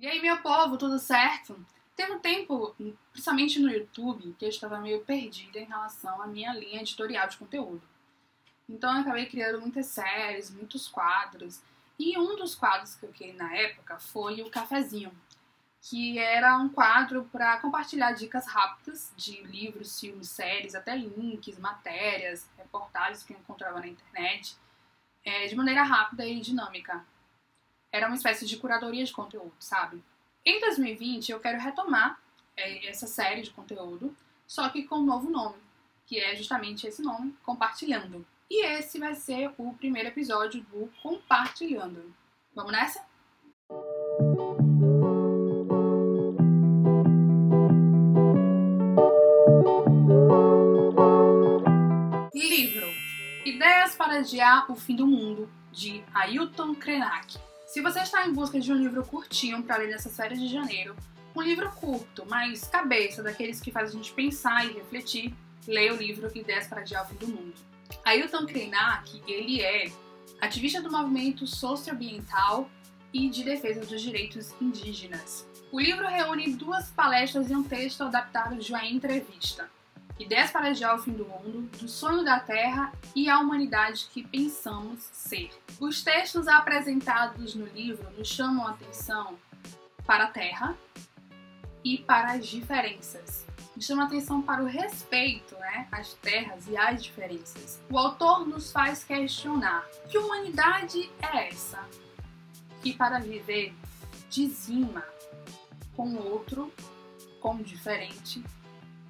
E aí, meu povo, tudo certo? Teve um tempo, principalmente no YouTube, que eu estava meio perdida em relação à minha linha editorial de conteúdo. Então eu acabei criando muitas séries, muitos quadros. E um dos quadros que eu criei na época foi o Cafezinho, que era um quadro para compartilhar dicas rápidas de livros, filmes, séries, até links, matérias, reportagens que eu encontrava na internet, é, de maneira rápida e dinâmica era uma espécie de curadoria de conteúdo, sabe? Em 2020 eu quero retomar é, essa série de conteúdo, só que com um novo nome, que é justamente esse nome, Compartilhando. E esse vai ser o primeiro episódio do Compartilhando. Vamos nessa? Livro Ideias para Adiar o Fim do Mundo, de Ailton Krenak. Se você está em busca de um livro curtinho para ler nessas férias de janeiro, um livro curto, mas cabeça, daqueles que faz a gente pensar e refletir, leia o livro Ideias para Adiar o Fim do Mundo. Ailton Krenak, ele é ativista do movimento socioambiental e de defesa dos direitos indígenas. O livro reúne duas palestras e um texto adaptado de uma entrevista. Ideias para adiar o fim do mundo, do sonho da Terra e a humanidade que pensamos ser. Os textos apresentados no livro nos chamam a atenção para a Terra e para as diferenças. Nos chama a atenção para o respeito né, às terras e às diferenças. O autor nos faz questionar que humanidade é essa que para viver dizima com o outro como diferente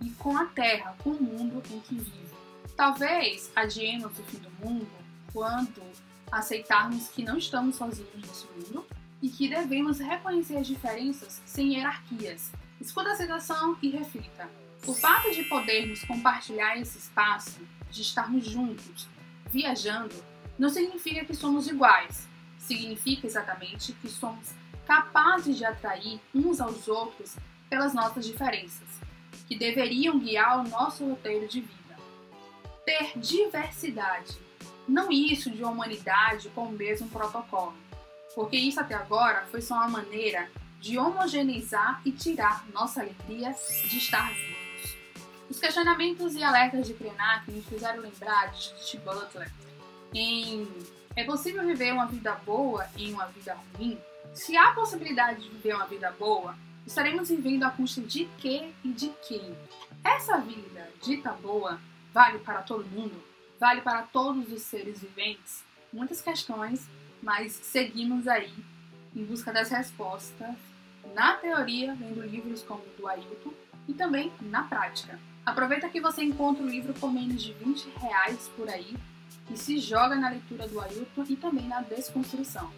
e com a Terra, com o mundo em que vive. Talvez adiemos o fim do mundo quando aceitarmos que não estamos sozinhos nesse mundo e que devemos reconhecer as diferenças sem hierarquias. Escuta a citação e reflita. O fato de podermos compartilhar esse espaço, de estarmos juntos, viajando, não significa que somos iguais. Significa exatamente que somos capazes de atrair uns aos outros pelas nossas diferenças que deveriam guiar o nosso roteiro de vida. Ter diversidade, não isso de uma humanidade com o mesmo protocolo, porque isso até agora foi só uma maneira de homogeneizar e tirar nossa alegria de estar vivos. Os questionamentos e alertas de Krenak me fizeram lembrar de Judith Butler em É possível viver uma vida boa em uma vida ruim? Se há possibilidade de viver uma vida boa, estaremos vivendo a custa de quê e de quem? Essa vida dita boa vale para todo mundo? Vale para todos os seres viventes? Muitas questões, mas seguimos aí em busca das respostas na teoria, lendo livros como o do Ailton e também na prática. Aproveita que você encontra o livro por menos de 20 reais por aí e se joga na leitura do Ailton e também na desconstrução.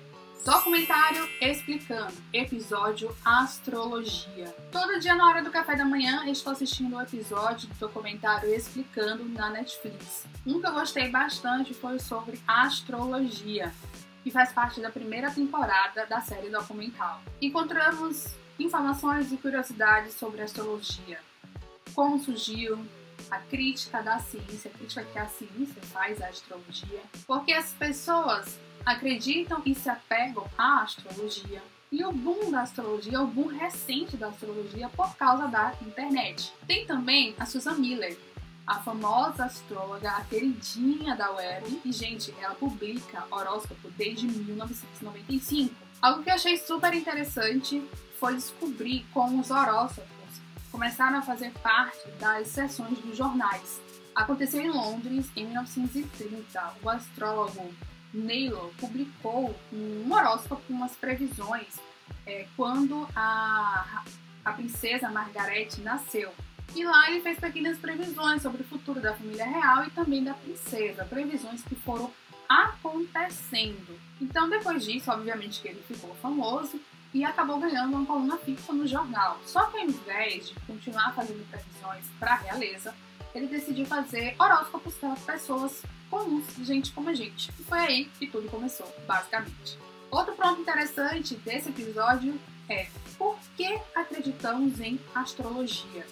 Documentário explicando. Episódio Astrologia. Todo dia na hora do café da manhã estou assistindo o um episódio do documentário explicando na Netflix. Um que eu gostei bastante foi sobre astrologia, que faz parte da primeira temporada da série documental. Encontramos informações e curiosidades sobre astrologia, como surgiu, a crítica da ciência, a crítica que a ciência faz à astrologia, porque as pessoas acreditam e se apegam à astrologia. E o boom da astrologia, o boom recente da astrologia por causa da internet. Tem também a Susan Miller, a famosa astróloga, a queridinha da web. E, gente, ela publica horóscopo desde 1995. Algo que eu achei super interessante foi descobrir como os horóscopos começaram a fazer parte das sessões dos jornais. Aconteceu em Londres em 1930. O astrólogo Naylor publicou um horóscopo com umas previsões é, quando a, a princesa Margaret nasceu. E lá ele fez pequenas previsões sobre o futuro da família real e também da princesa, previsões que foram acontecendo. Então, depois disso, obviamente que ele ficou famoso e acabou ganhando uma coluna fixa no jornal. Só que ao invés de continuar fazendo previsões para a realeza, ele decidiu fazer horóscopos para pessoas comuns, gente como a gente. E foi aí que tudo começou, basicamente. Outro ponto interessante desse episódio é por que acreditamos em astrologia?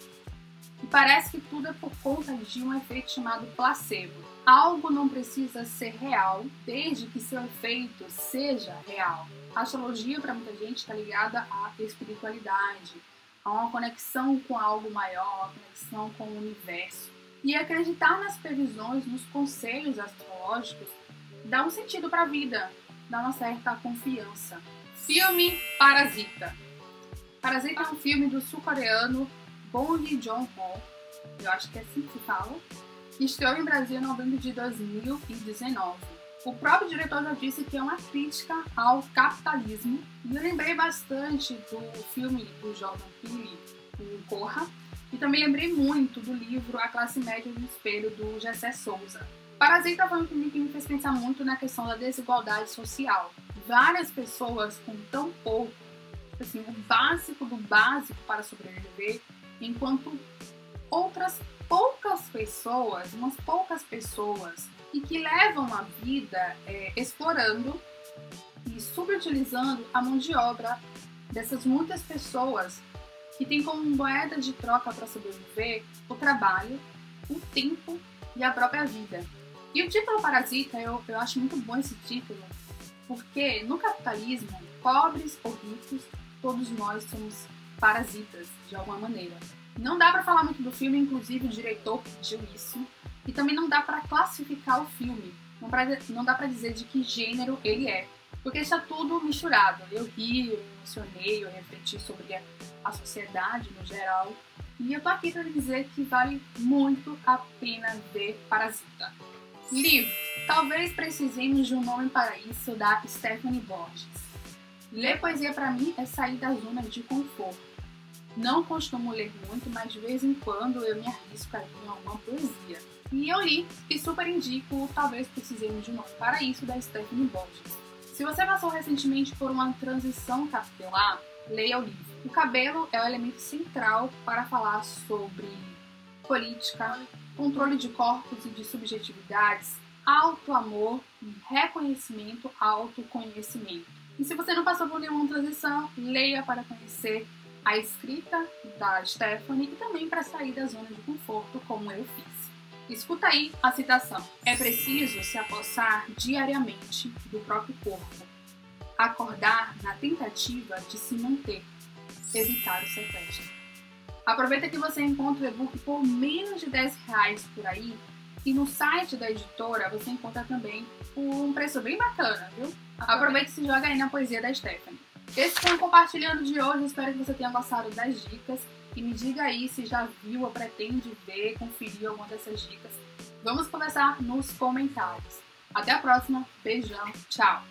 E parece que tudo é por conta de um efeito chamado placebo. Algo não precisa ser real desde que seu efeito seja real. A astrologia, para muita gente, está ligada à espiritualidade, a uma conexão com algo maior, uma conexão com o universo. E acreditar nas previsões, nos conselhos astrológicos, dá um sentido para a vida, dá uma certa confiança. Filme Parasita. Parasita é um filme do sul-coreano Bong Joon-ho, eu acho que é assim que fala, que estreou em Brasil em novembro de 2019. O próprio diretor já disse que é uma crítica ao capitalismo. Eu lembrei bastante do filme do Jordan Peele, o Corra, e também lembrei muito do livro A Classe Média do Espelho, do Gessé Souza. Parasita foi um filme que me fez pensar muito na questão da desigualdade social. Várias pessoas com tão pouco, assim, o básico do básico para sobreviver, enquanto outras poucas pessoas, umas poucas pessoas, e que levam a vida é, explorando e subutilizando a mão de obra dessas muitas pessoas que têm como moeda de troca para sobreviver o trabalho, o tempo e a própria vida. E o título Parasita, eu, eu acho muito bom esse título, porque no capitalismo, pobres ou ricos, todos nós somos parasitas de alguma maneira. Não dá para falar muito do filme, inclusive o diretor pediu isso. E também não dá para classificar o filme. Não, pra, não dá para dizer de que gênero ele é. Porque está tudo misturado. Eu ri, eu emocionei, eu refleti sobre a, a sociedade no geral. E eu tô aqui para dizer que vale muito a pena ver Parasita. Livro. Talvez precisemos de um nome para isso da Stephanie Borges. Ler poesia para mim é sair da zona de conforto. Não costumo ler muito, mas de vez em quando eu me arrisco a ler alguma poesia. E eu li e super indico Talvez Precisemos de um Nome para Isso, da Stephanie Borges. Se você passou recentemente por uma transição capilar, leia o livro. O cabelo é o elemento central para falar sobre política, controle de corpos e de subjetividades, auto-amor, reconhecimento, autoconhecimento. E se você não passou por nenhuma transição, leia para conhecer a escrita da Stephanie e também para sair da zona de conforto, como eu fiz. Escuta aí a citação. É preciso se apossar diariamente do próprio corpo, acordar na tentativa de se manter, evitar o sequestro. Aproveita que você encontra o e-book por menos de 10 reais por aí e no site da editora você encontra também por um preço bem bacana, viu? Aproveita e se joga aí na poesia da Stephanie. Esse foi o compartilhando de hoje. Espero que você tenha gostado das dicas. E me diga aí se já viu ou pretende ver, conferir alguma dessas dicas. Vamos conversar nos comentários. Até a próxima. Beijão. Tchau.